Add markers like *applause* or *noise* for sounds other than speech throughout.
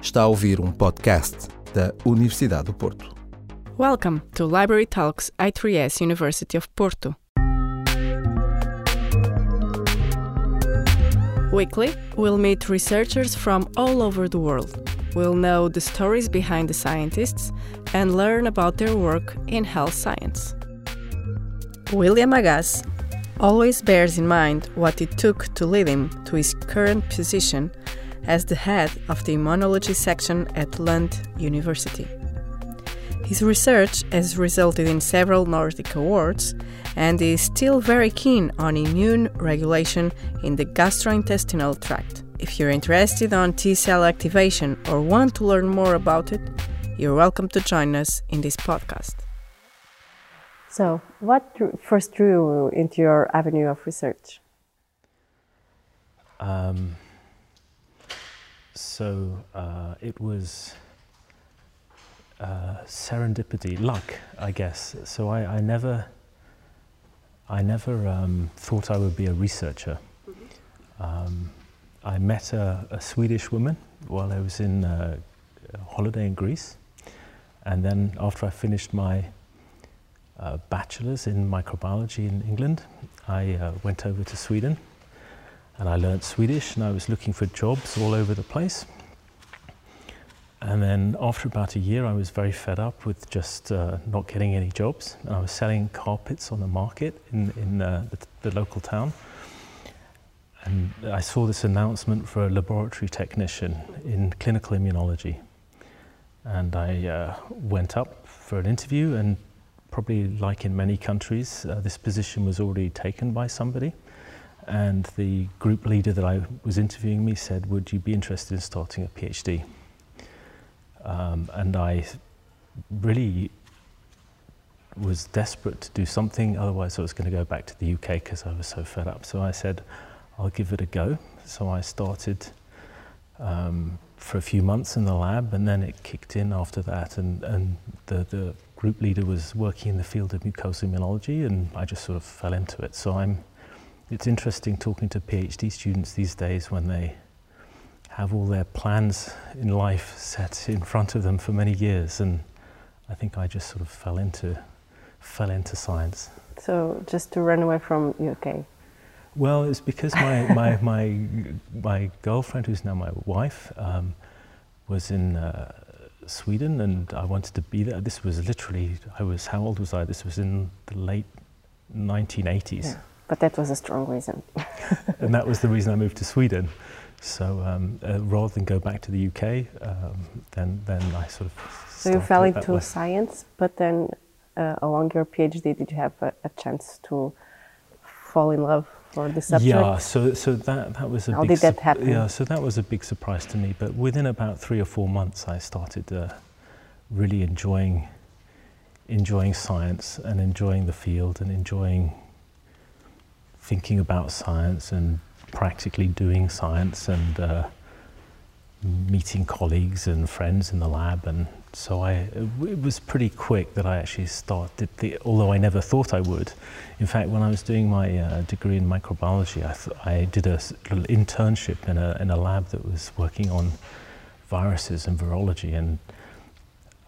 Está a ouvir um podcast da Universidade do Porto. Welcome to Library Talks I3S University of Porto. Weekly, we'll meet researchers from all over the world. We'll know the stories behind the scientists and learn about their work in health science. William Agace always bears in mind what it took to lead him to his current position as the head of the immunology section at Lund University. His research has resulted in several Nordic awards and is still very keen on immune regulation in the gastrointestinal tract. If you're interested on T cell activation or want to learn more about it, you're welcome to join us in this podcast. So, what drew, first drew you into your avenue of research? Um, so uh, it was uh, serendipity, luck, I guess. So I, I never, I never um, thought I would be a researcher. Um, I met a, a, Swedish woman while I was in uh, holiday in Greece, and then after I finished my uh, bachelor's in microbiology in England. I uh, went over to Sweden and I learned Swedish and I was looking for jobs all over the place. And then after about a year, I was very fed up with just uh, not getting any jobs. And I was selling carpets on the market in, in uh, the, the, local town. And I saw this announcement for a laboratory technician in clinical immunology. And I uh, went up for an interview and probably like in many countries, uh, this position was already taken by somebody. And the group leader that I was interviewing me said, Would you be interested in starting a PhD? Um, and I really was desperate to do something, otherwise, I was going to go back to the UK because I was so fed up. So I said, I'll give it a go. So I started um, for a few months in the lab, and then it kicked in after that. And, and the, the group leader was working in the field of mucosal immunology, and I just sort of fell into it. So I'm. It's interesting talking to PhD students these days when they have all their plans in life set in front of them for many years, and I think I just sort of fell into fell into science. So just to run away from UK. Well, it's because my *laughs* my my, my girlfriend, who's now my wife, um, was in. Uh, Sweden, and I wanted to be there. This was literally, I was, how old was I? This was in the late 1980s. Yeah, but that was a strong reason. *laughs* and that was the reason I moved to Sweden. So um, uh, rather than go back to the UK, um, then, then I sort of. So you fell into science, but then uh, along your PhD, did you have a, a chance to fall in love for the subject? Yeah, so so that that was a How big did that happen? Yeah, so that was a big surprise to me. But within about three or four months, I started uh, really enjoying enjoying science and enjoying the field and enjoying thinking about science and practically doing science and uh, meeting colleagues and friends in the lab and so I, it was pretty quick that I actually started the, although I never thought I would. In fact, when I was doing my uh, degree in microbiology, I, I did a little internship in a, in a lab that was working on viruses and virology, and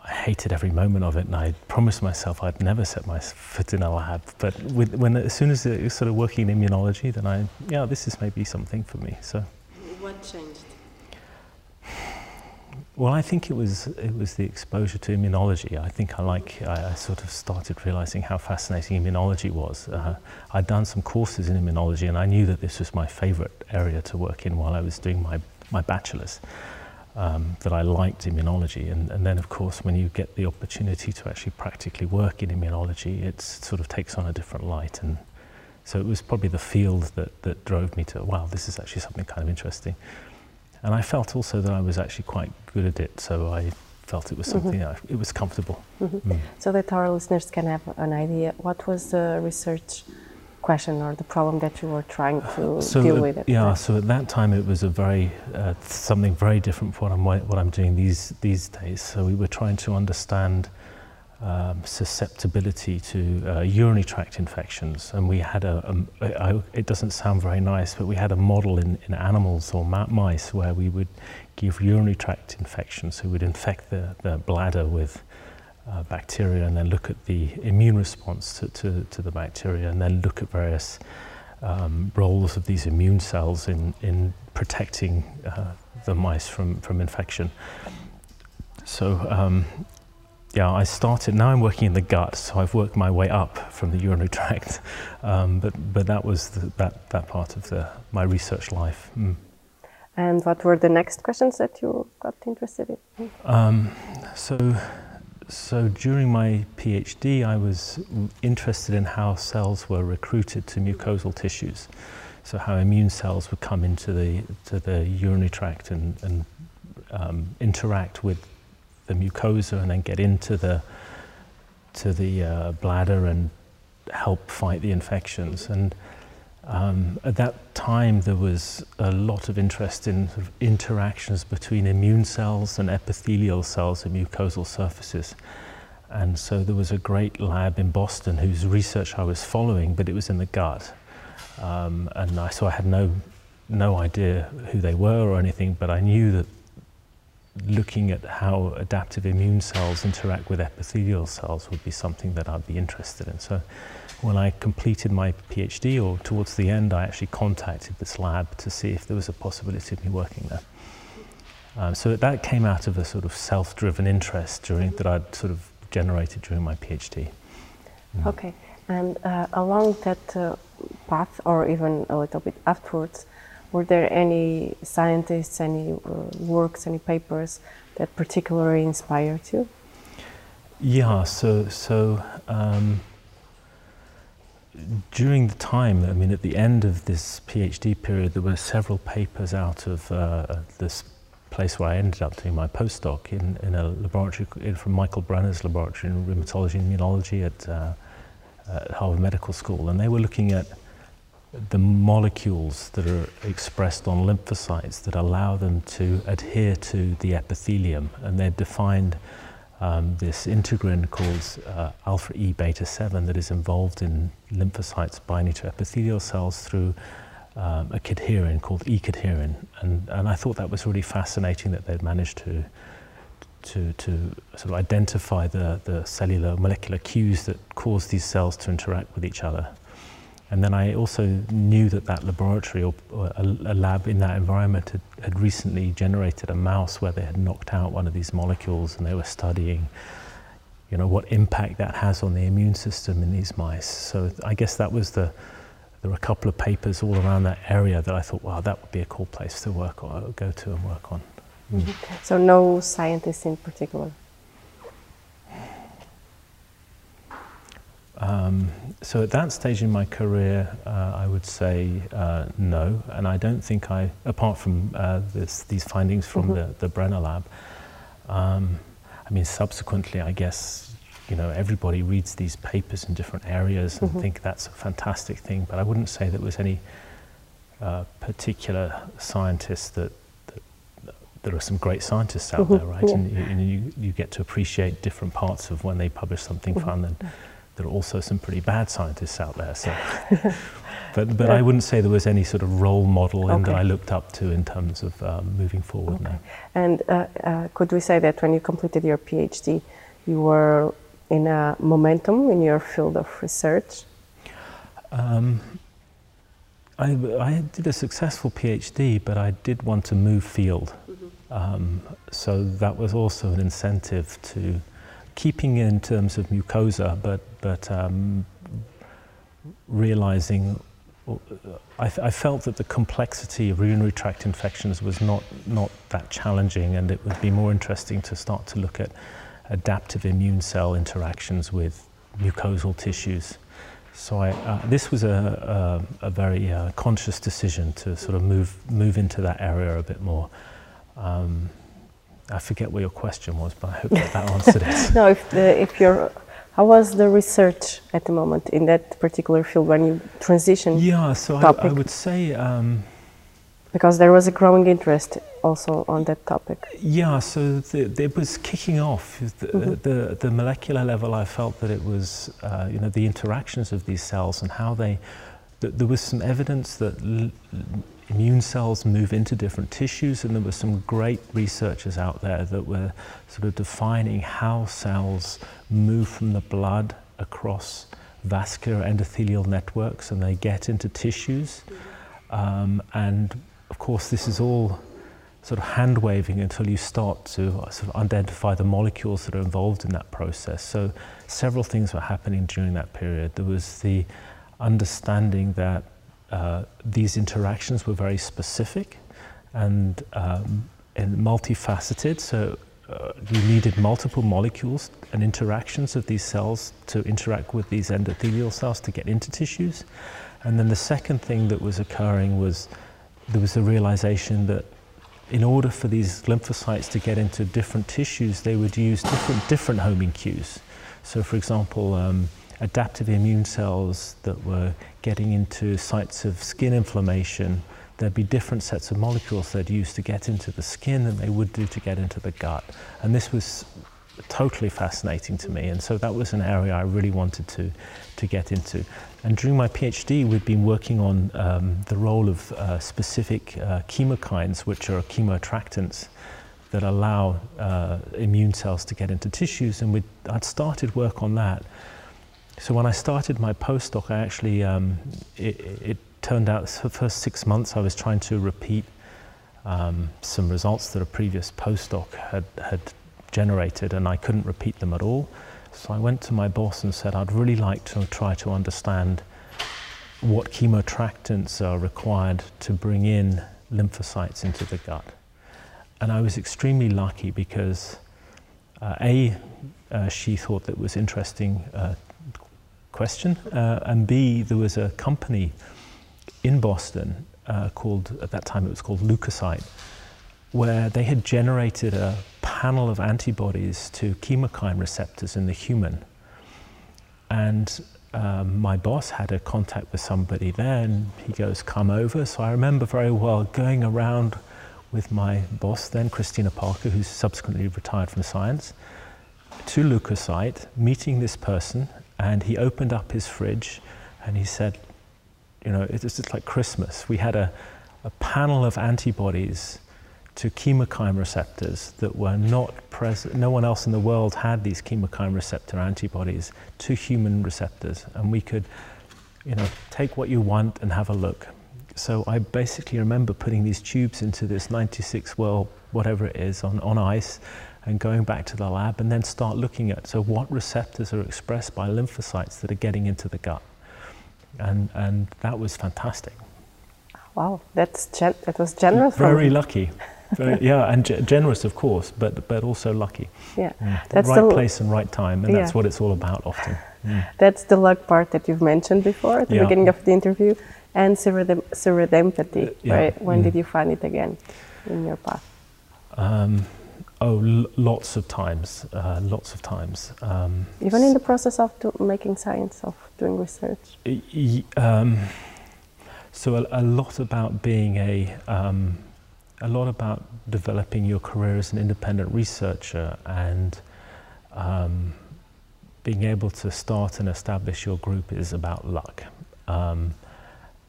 I hated every moment of it. And I promised myself I'd never set my foot in a lab. But with, when as soon as it was sort of working in immunology, then I, yeah, this is maybe something for me. So, what changed? Well, I think it was it was the exposure to immunology. I think I like I, I sort of started realizing how fascinating immunology was. Uh, I'd done some courses in immunology, and I knew that this was my favorite area to work in while I was doing my my bachelor's. Um, that I liked immunology, and, and then of course when you get the opportunity to actually practically work in immunology, it sort of takes on a different light, and so it was probably the field that that drove me to wow, this is actually something kind of interesting. And I felt also that I was actually quite good at it, so I felt it was mm-hmm. something mm-hmm. I, it was comfortable. Mm-hmm. Mm. So that our listeners can have an idea, what was the research question or the problem that you were trying to so deal with? It. yeah, so at that time it was a very uh, something very different from what I'm what I'm doing these these days. So we were trying to understand um, susceptibility to uh, urinary tract infections. And we had a, a, a, it doesn't sound very nice, but we had a model in, in animals or mice where we would give urinary tract infections, so we'd infect the, the bladder with uh, bacteria and then look at the immune response to, to, to the bacteria and then look at various um, roles of these immune cells in, in protecting uh, the mice from, from infection. So um, yeah, I started, now I'm working in the gut, so I've worked my way up from the urinary tract. *laughs* Um, but, but that was the, that, that part of the, my research life. Mm. And what were the next questions that you got interested in? Um, so, so during my PhD, I was interested in how cells were recruited to mucosal tissues. So how immune cells would come into the, to the urinary tract and, and um, interact with the mucosa and then get into the to the uh, bladder and help fight the infections. And um, at that time, there was a lot of interest in sort of interactions between immune cells and epithelial cells and mucosal surfaces. And so there was a great lab in Boston whose research I was following, but it was in the gut. Um, and I, so I had no, no idea who they were or anything, but I knew that looking at how adaptive immune cells interact with epithelial cells would be something that I'd be interested in. So when I completed my PhD, or towards the end, I actually contacted this lab to see if there was a possibility of me working there. Um, so that came out of a sort of self-driven interest during that I'd sort of generated during my PhD. Mm. Okay, and uh, along that uh, path, or even a little bit afterwards, were there any scientists, any uh, works, any papers that particularly inspired you? Yeah, so so um, during the time, I mean, at the end of this PhD period, there were several papers out of uh, this place where I ended up doing my postdoc in, in a laboratory in, from Michael Brenner's laboratory in rheumatology and immunology at, uh, at Harvard Medical School, and they were looking at the molecules that are expressed on lymphocytes that allow them to adhere to the epithelium. And they've defined um, this integrin called uh, alpha E beta 7 that is involved in lymphocytes binding to epithelial cells through um, a cadherin called E-cadherin. And, and I thought that was really fascinating that they'd managed to, to, to sort of identify the, the cellular molecular cues that cause these cells to interact with each other. And then I also knew that that laboratory or, or a, a, lab in that environment had, had, recently generated a mouse where they had knocked out one of these molecules and they were studying, you know, what impact that has on the immune system in these mice. So I guess that was the, there were a couple of papers all around that area that I thought, wow, that would be a cool place to work or go to and work on. Mm. So no scientist in particular? Um, so at that stage in my career, uh, I would say uh, no, and I don't think I, apart from uh, this, these findings from mm -hmm. the, the Brenner lab, um, I mean, subsequently, I guess, you know, everybody reads these papers in different areas and mm -hmm. think that's a fantastic thing, but I wouldn't say there was any uh, particular scientist that, that, there are some great scientists out mm -hmm. there, right? Yeah. And, you, and you, you, get to appreciate different parts of when they publish something mm-hmm. fun and there are also some pretty bad scientists out there. So, *laughs* but but yeah. I wouldn't say there was any sort of role model okay. that I looked up to in terms of um, moving forward. Okay. Now. And uh, uh, could we say that when you completed your PhD, you were in a momentum in your field of research? Um, I, I, did a successful PhD, but I did want to move field. Mm -hmm. um, so that was also an incentive to keeping in terms of mucosa, but, but um, realizing I, I, felt that the complexity of urinary tract infections was not, not that challenging and it would be more interesting to start to look at adaptive immune cell interactions with mucosal tissues. So I, uh, this was a, a, a very uh, conscious decision to sort of move, move into that area a bit more. Um, I forget what your question was, but I hope that, that answered it. *laughs* no, if, the, if you're, how was the research at the moment in that particular field when you transitioned? Yeah, so I, I, would say um, because there was a growing interest also on that topic. Yeah, so the, it was kicking off. The, mm-hmm. the, the, molecular level, I felt that it was, uh, you know, the interactions of these cells and how they, th- there was some evidence that immune cells move into different tissues, and there were some great researchers out there that were sort of defining how cells move from the blood across vascular endothelial networks and they get into tissues. Um, and of course, this is all sort of hand waving until you start to sort of identify the molecules that are involved in that process. So, several things were happening during that period. There was the understanding that uh, these interactions were very specific and, um, and multifaceted. So, uh, you needed multiple molecules and interactions of these cells to interact with these endothelial cells to get into tissues. And then the second thing that was occurring was there was a realization that in order for these lymphocytes to get into different tissues, they would use different, different homing cues. So, for example, um, adaptive immune cells that were getting into sites of skin inflammation, there'd be different sets of molecules they'd use to get into the skin than they would do to get into the gut. And this was totally fascinating to me. And so that was an area I really wanted to, to get into. And during my PhD, we'd been working on um, the role of uh, specific uh, chemokines, which are chemoattractants that allow uh, immune cells to get into tissues. And I'd started work on that. So when I started my postdoc, I actually, um, it, it, turned out the first six months I was trying to repeat um, some results that a previous postdoc had, had generated, and I couldn't repeat them at all. So I went to my boss and said, I'd really like to try to understand what chemoattractants are required to bring in lymphocytes into the gut. And I was extremely lucky because uh, A, uh, she thought that was interesting uh, question, uh, and B, there was a company in Boston uh, called, at that time it was called LeukoSite, where they had generated a panel of antibodies to chemokine receptors in the human. And um, my boss had a contact with somebody there, and he goes, Come over. So I remember very well going around with my boss then, Christina Parker, who's subsequently retired from science, to LeukoSite, meeting this person, and he opened up his fridge and he said, You know, it's just like Christmas. We had a, a panel of antibodies to chemokine receptors that were not present. No one else in the world had these chemokine receptor antibodies to human receptors, and we could, you know, take what you want and have a look. So I basically remember putting these tubes into this 96 well, whatever it is, on, on ice, and going back to the lab, and then start looking at so what receptors are expressed by lymphocytes that are getting into the gut, and and that was fantastic. Wow, that's gen- that was generous. Very lucky. Very, *laughs* yeah, and g- generous, of course, but but also lucky. Yeah, mm. that's right the place and right time, and yeah. that's what it's all about often. Mm. That's the luck part that you've mentioned before at the yeah. beginning of the interview, and serendipity. Uh, yeah. Right? When mm. did you find it again in your path? Um, oh, l- lots of times, uh, lots of times. Um, Even in the process of do- making science, of doing research. Um, so a, a, lot about being a um, a lot about developing your career as an independent researcher and um, being able to start and establish your group is about luck. Um,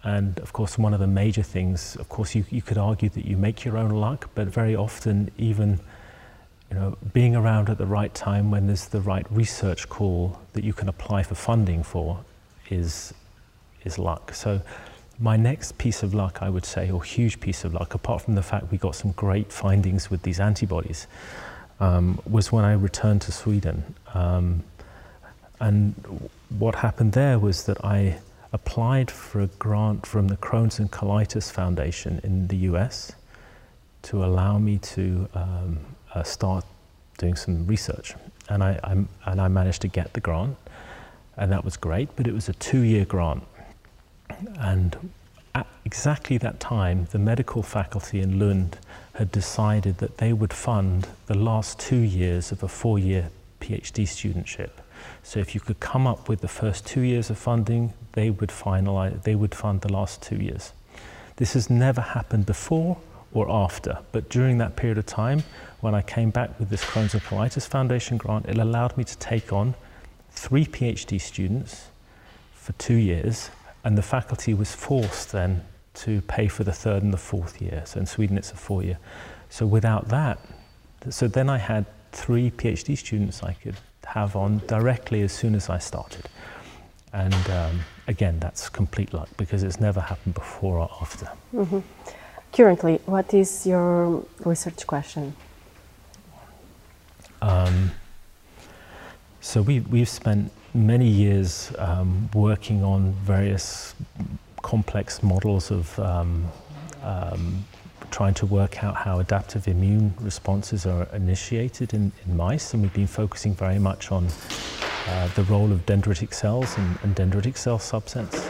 and of course, one of the major things, of course, you, you could argue that you make your own luck, but very often, even you know, being around at the right time when there's the right research call that you can apply for funding for is, is luck. So my next piece of luck, I would say, or huge piece of luck, apart from the fact we got some great findings with these antibodies, um, was when I returned to Sweden. Um, and what happened there was that I applied for a grant from the Crohn's and Colitis Foundation in the US to allow me to um, uh, start doing some research. And I, I, and I managed to get the grant, and that was great, but it was a two year grant. And at exactly that time, the medical faculty in Lund had decided that they would fund the last two years of a four year PhD studentship. So if you could come up with the first two years of funding, they would finalize, they would fund the last two years. This has never happened before or after, but during that period of time, when I came back with this Crohn's and Colitis Foundation grant, it allowed me to take on three PhD students for two years, and the faculty was forced then to pay for the third and the fourth year. So in Sweden, it's a four year. So without that, so then I had three PhD students I could have on directly as soon as I started. And um, again, that's complete luck because it's never happened before or after. Mm-hmm. Currently, what is your research question? Um, so we, we've spent many years um, working on various complex models of um, um, trying to work out how adaptive immune responses are initiated in, in mice, and we've been focusing very much on uh, the role of dendritic cells and, and dendritic cell subsets.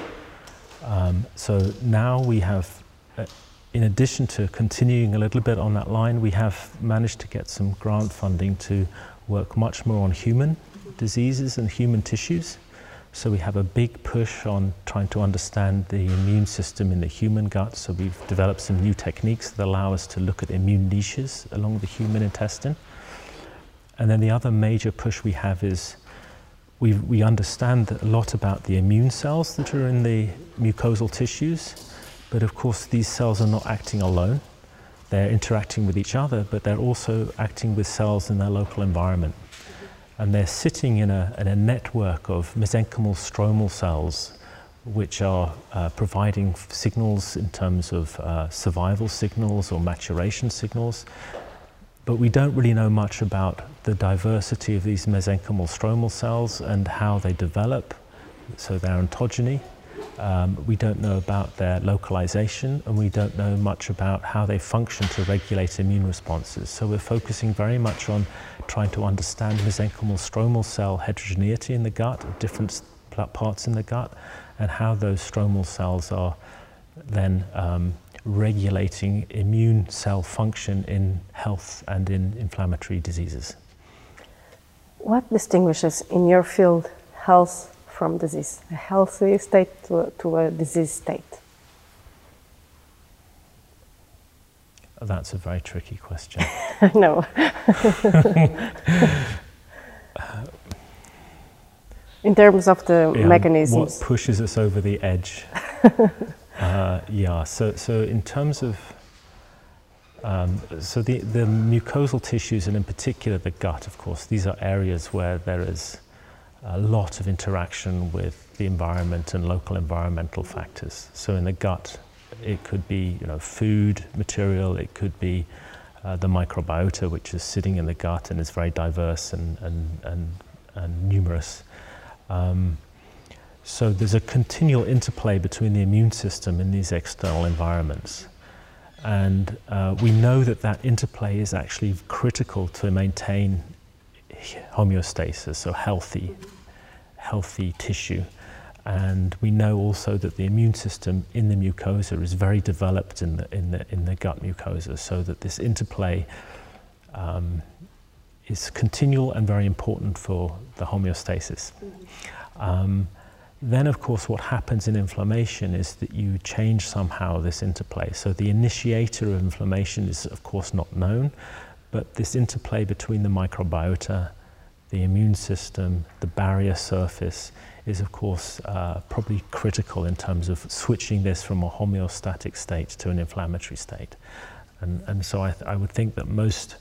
Um, so now we have, uh, in addition to continuing a little bit on that line, we have managed to get some grant funding to work much more on human diseases and human tissues. So we have a big push on trying to understand the immune system in the human gut. So we've developed some new techniques that allow us to look at immune niches along the human intestine. And then the other major push we have is we, we understand a lot about the immune cells that are in the mucosal tissues. But of course, these cells are not acting alone. They're interacting with each other, but they're also acting with cells in their local environment and they're sitting in a, in a network of mesenchymal stromal cells which are uh, providing signals in terms of uh, survival signals or maturation signals. But we don't really know much about the diversity of these mesenchymal stromal cells and how they develop, so their ontogeny. Um, we don't know about their localization and we don't know much about how they function to regulate immune responses. So we're focusing very much on trying to understand mesenchymal stromal cell heterogeneity in the gut, different parts in the gut, and how those stromal cells are then um, regulating immune cell function in health and in inflammatory diseases. What distinguishes in your field health from disease, a healthy state to a, to a disease state? That's a very tricky question. *laughs* Know. *laughs* in terms of the yeah, mechanisms. What pushes us over the edge? *laughs* uh, yeah, so, so in terms of um, so the, the mucosal tissues, and in particular the gut, of course, these are areas where there is a lot of interaction with the environment and local environmental factors. So in the gut, it could be you know food material, it could be uh, the microbiota, which is sitting in the gut and is very diverse and, and, and, and numerous. Um, so there's a continual interplay between the immune system and these external environments. And uh, we know that that interplay is actually critical to maintain homeostasis, so healthy, healthy tissue. And we know also that the immune system in the mucosa is very developed in the, in the, in the gut mucosa, so that this interplay um, is continual and very important for the homeostasis. Um, then, of course, what happens in inflammation is that you change somehow this interplay. So the initiator of inflammation is, of course, not known, but this interplay between the microbiota, the immune system, the barrier surface is, of course, uh, probably critical in terms of switching this from a homeostatic state to an inflammatory state. And, and so I, I would think that most,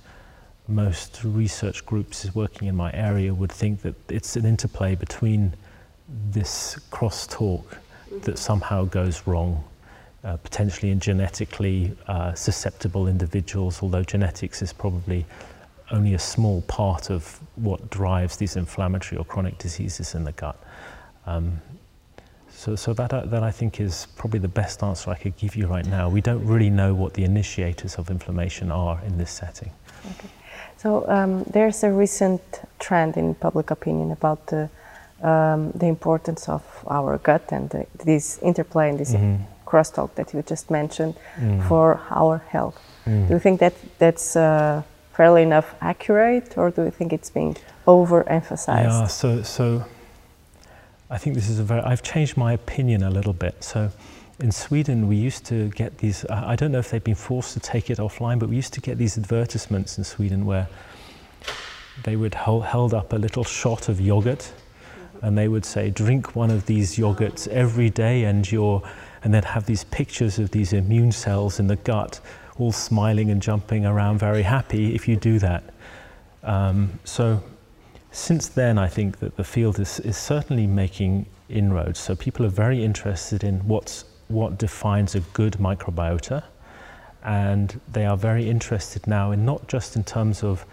most research groups working in my area would think that it's an interplay between this crosstalk that somehow goes wrong uh, potentially in genetically uh, susceptible individuals, although genetics is probably only a small part of what drives these inflammatory or chronic diseases in the gut. Um, so, so that, uh, that I think is probably the best answer I could give you right now. We don't really know what the initiators of inflammation are in this setting. Okay. So um, there's a recent trend in public opinion about the, um, the importance of our gut and the, this interplay and this mm-hmm. Crosstalk that you just mentioned mm. for our health. Mm. Do you think that that's uh, fairly enough accurate, or do you think it's being overemphasized? Yeah, so so I think this is a very. I've changed my opinion a little bit. So in Sweden, we used to get these. I don't know if they've been forced to take it offline, but we used to get these advertisements in Sweden where they would hold held up a little shot of yogurt, and they would say, "Drink one of these yogurts every day, and you're," and they'd have these pictures of these immune cells in the gut, all smiling and jumping around, very happy if you do that. Um, so, since then, I think that the field is, is certainly making inroads. So people are very interested in what's what defines a good microbiota, and they are very interested now in not just in terms of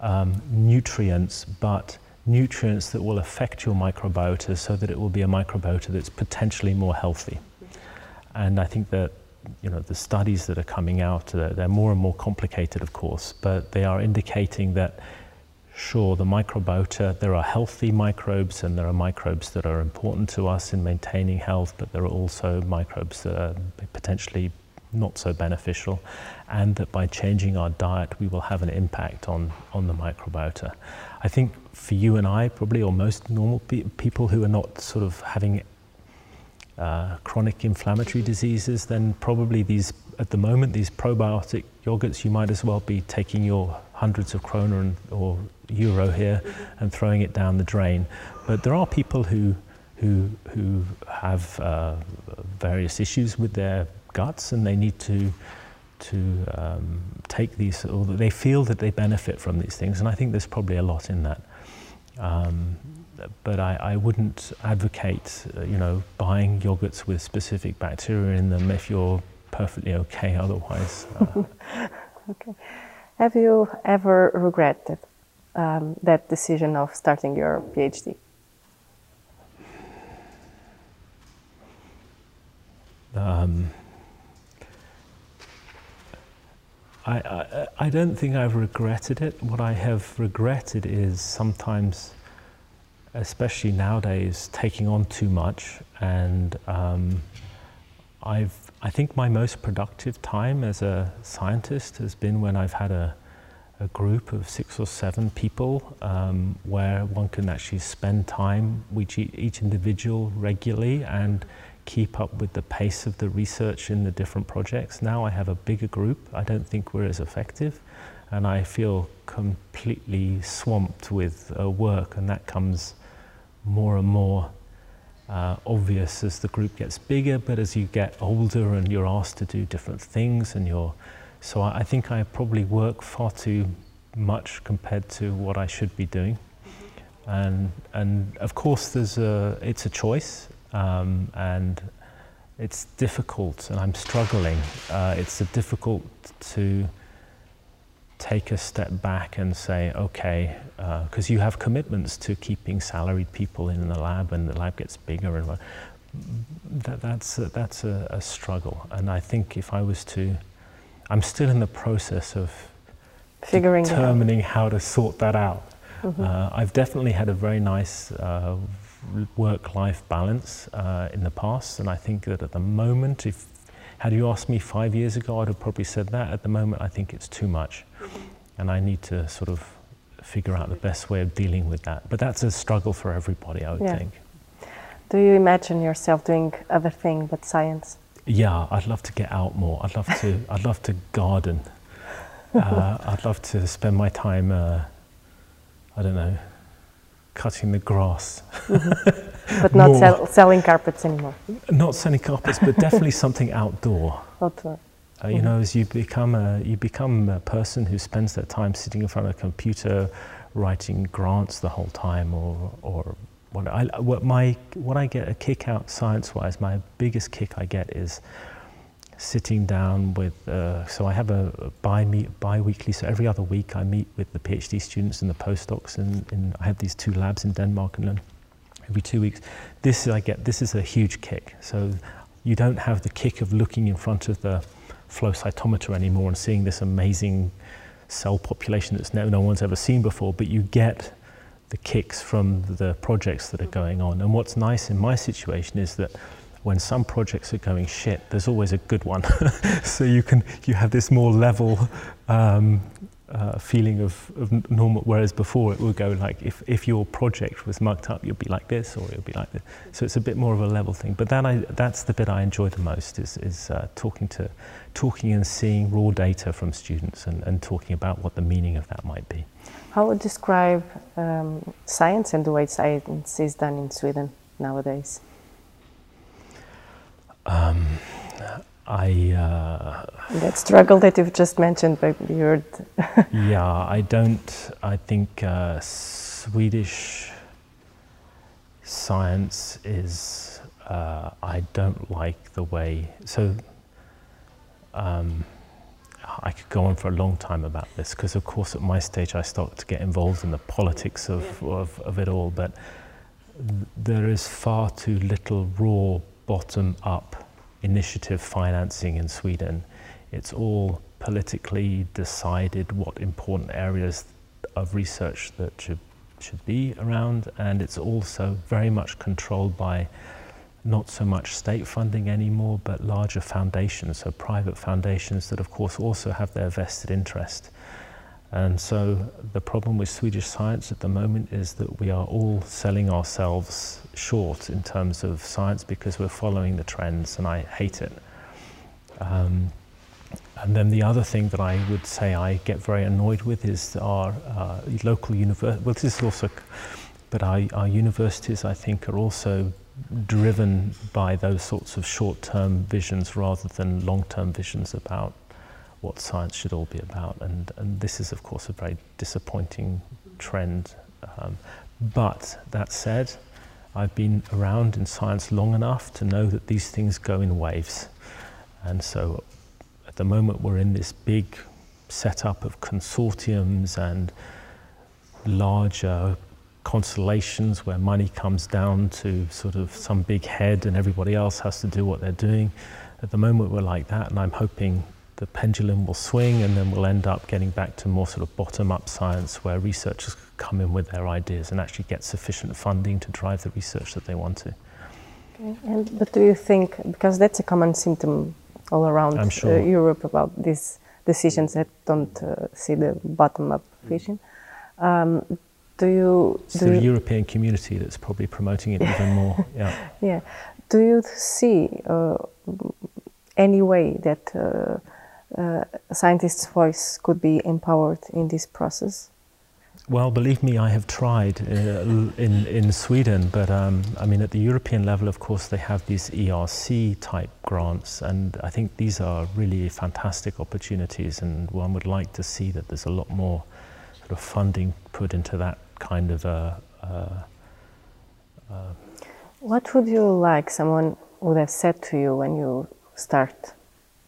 um, nutrients, but nutrients that will affect your microbiota so that it will be a microbiota that's potentially more healthy. And I think that you know the studies that are coming out, uh, they're more and more complicated, of course, but they are indicating that sure, the microbiota, there are healthy microbes and there are microbes that are important to us in maintaining health, but there are also microbes that are potentially not so beneficial, and that by changing our diet, we will have an impact on, on the microbiota. I think for you and I, probably, or most normal pe- people who are not sort of having uh, chronic inflammatory diseases, then probably these, at the moment, these probiotic yogurts, you might as well be taking your hundreds of kroner and, or euro here and throwing it down the drain. But there are people who, who, who have uh, various issues with their guts and they need to, to um, take these, or they feel that they benefit from these things. And I think there's probably a lot in that. Um, but I, I, wouldn't advocate, uh, you know, buying yogurts with specific bacteria in them if you're perfectly okay otherwise. Uh, *laughs* okay. Have you ever regretted um, that decision of starting your PhD? Um, I, I, I, don't think I've regretted it. What I have regretted is sometimes, especially nowadays, taking on too much. And um, I've, I think my most productive time as a scientist has been when I've had a, a group of six or seven people um, where one can actually spend time with each individual regularly and keep up with the pace of the research in the different projects. Now I have a bigger group. I don't think we're as effective and I feel completely swamped with uh, work and that comes more and more uh, obvious as the group gets bigger, but as you get older and you're asked to do different things and you're so I, I think I probably work far too much compared to what I should be doing. And, and of course, there's a, it's a choice, um, and it's difficult, and I'm struggling. Uh, it's difficult to take a step back and say, okay, because uh, you have commitments to keeping salaried people in the lab, and the lab gets bigger, and that, that's a, that's a, a struggle. And I think if I was to I'm still in the process of figuring determining how to sort that out. Mm-hmm. Uh, I've definitely had a very nice uh, work-life balance uh, in the past, and I think that at the moment, if had you asked me five years ago, I'd have probably said that. At the moment, I think it's too much. And I need to sort of figure out the best way of dealing with that. But that's a struggle for everybody, I would yeah. think. Do you imagine yourself doing other things but science? yeah, I'd love to get out more. I'd love to. *laughs* I'd love to garden. Uh, I'd love to spend my time. Uh, I don't know, cutting the grass. Mm-hmm. *laughs* But not sell, selling carpets anymore. Not selling carpets, but definitely something outdoor. Outdoor. Uh, you mm-hmm. know, as you become a you become a person who spends their time sitting in front of a computer, writing grants the whole time, or or what I what my what I get a kick out science wise, my biggest kick I get is sitting down with. Uh, so I have a bi bi-weekly. So every other week I meet with the PhD students and the postdocs, and, and I have these two labs in Denmark and then every two weeks. This I get. This is a huge kick. So you don't have the kick of looking in front of the flow cytometer anymore and seeing this amazing cell population that's no, no one's ever seen before, but you get the kicks from the projects that are going on. And what's nice in my situation is that when some projects are going shit, there's always a good one. *laughs* so you can you have this more level um, uh, feeling of, of normal. Whereas before it would go like if, if your project was mucked up, you'd be like this or you'd be like this. So it's a bit more of a level thing. But that I, that's the bit I enjoy the most is, is uh, talking to talking and seeing raw data from students and, and talking about what the meaning of that might be. How would describe um, science and the way science is done in Sweden nowadays? Um, I uh, that struggle that you've just mentioned, but you *laughs* yeah, I don't. I think uh, Swedish science is. Uh, I don't like the way. So. Um, I could go on for a long time about this because, of course, at my stage I start to get involved in the politics of, of, of, it all. But th there is far too little raw bottom up initiative financing in Sweden. It's all politically decided what important areas of research that should, should be around, and it's also very much controlled by not so much state funding anymore, but larger foundations, so private foundations that, of course, also have their vested interest. And so the problem with Swedish science at the moment is that we are all selling ourselves short in terms of science because we're following the trends, and I hate it. Um, and then the other thing that I would say I get very annoyed with is our uh, local university. Well, this is also, but our, our universities, I think, are also driven by those sorts of short-term visions rather than long-term visions about what science should all be about. And, and this is, of course, a very disappointing trend. Um, but that said, I've been around in science long enough to know that these things go in waves. And so at the moment, we're in this big setup of consortiums and larger constellations where money comes down to sort of some big head and everybody else has to do what they're doing. At the moment, we're like that, and I'm hoping the pendulum will swing and then we'll end up getting back to more sort of bottom-up science where researchers come in with their ideas and actually get sufficient funding to drive the research that they want to. Okay. And, but do you think, because that's a common symptom all around uh, sure. uh, Europe about these decisions that don't uh, see the bottom-up vision, um, do you... It's do the you European community that's probably promoting it even more, *laughs* yeah. Yeah. Do you see uh, any way that uh, uh, a scientist's voice could be empowered in this process? Well, believe me, I have tried uh, in, in Sweden, but um, I mean, at the European level, of course, they have these ERC type grants, and I think these are really fantastic opportunities, and one would like to see that there's a lot more sort of funding put into that kind of a. what would you like someone would have said to you when you start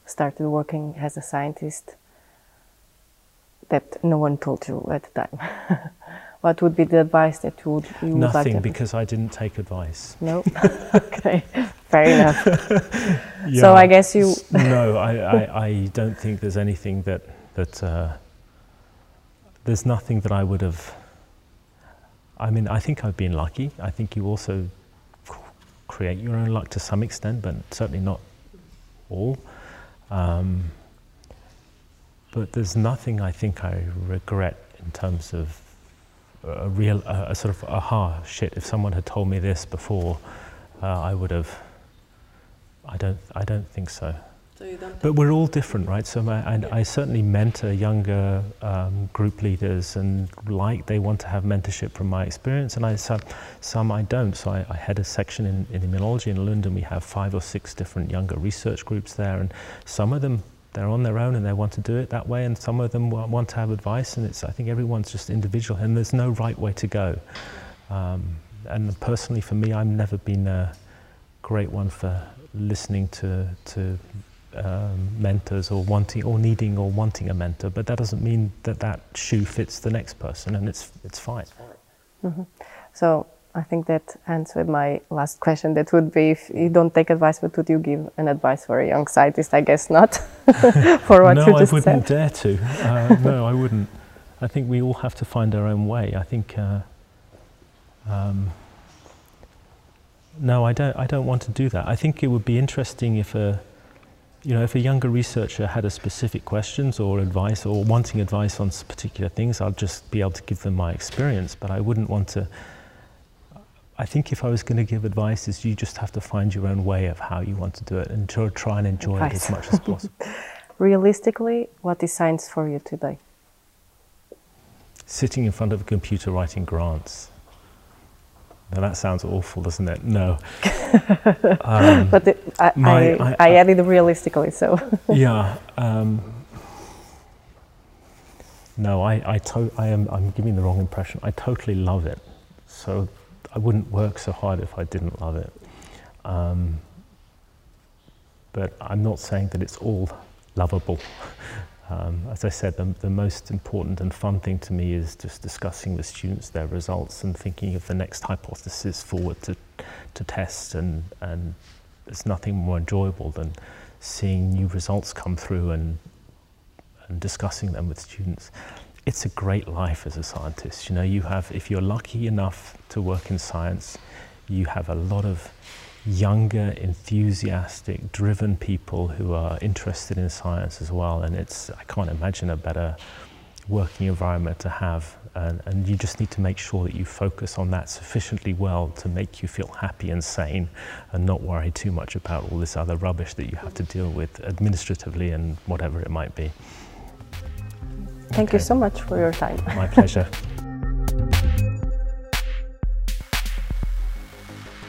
started working as a scientist that no one told you at the time? *laughs* what would be the advice that you would, you would Nothing, like because I didn't take advice. No? *laughs* okay, fair enough. yeah. *laughs* So I guess you... no, I, I, I, don't think there's anything that... that uh, there's nothing that I would have... I mean, I think I've been lucky. I think you also create your own luck to some extent, but certainly not all. Um, but there's nothing I think I regret in terms of a real, uh, a sort of, aha, shit, if someone had told me this before, uh, I would have, I don't, I don't think so. So but we're all different, right? So my, and yeah. I certainly mentor younger um, group leaders and like they want to have mentorship from my experience and I some, some I don't. So I, I head a section in, in immunology in Lund. We have five or six different younger research groups there and some of them they're on their own and they want to do it that way and some of them want to have advice and it's I think everyone's just individual and there's no right way to go. Um, and personally for me I've never been a great one for listening to, to um, mentors or wanting or needing or wanting a mentor, but that doesn't mean that that shoe fits the next person, and it's it's fine. Mm -hmm. So I think that answered my last question. That would be if you don't take advice, what would you give an advice for a young scientist? I guess not. *laughs* for what no, you just I wouldn't said. dare to. Uh, no, I wouldn't. I think we all have to find our own way. I think. Uh, um, no, I don't. I don't want to do that. I think it would be interesting if a you know, if a younger researcher had a specific questions or advice or wanting advice on particular things, I'd just be able to give them my experience. But I wouldn't want to. I think if I was going to give advice, is you just have to find your own way of how you want to do it and try and enjoy advice. it as much as possible. *laughs* Realistically, what is science for you today? Sitting in front of a computer writing grants. Now that sounds awful, doesn't it? No. *laughs* um, but the, I, my, I, I, I, added realistically, so. *laughs* yeah. Um, no, I, I, to, I am. I'm giving the wrong impression. I totally love it. So I wouldn't work so hard if I didn't love it. Um, but I'm not saying that it's all lovable. *laughs* Um, as I said, the, the, most important and fun thing to me is just discussing with students their results and thinking of the next hypothesis forward to, to test. And, and there's nothing more enjoyable than seeing new results come through and, and discussing them with students. It's a great life as a scientist. You know, you have, if you're lucky enough to work in science, you have a lot of younger, enthusiastic, driven people who are interested in science as well. And it's, I can't imagine a better working environment to have. And, and, you just need to make sure that you focus on that sufficiently well to make you feel happy and sane and not worry too much about all this other rubbish that you have to deal with administratively and whatever it might be. Thank okay. you so much for your time. My pleasure. *laughs*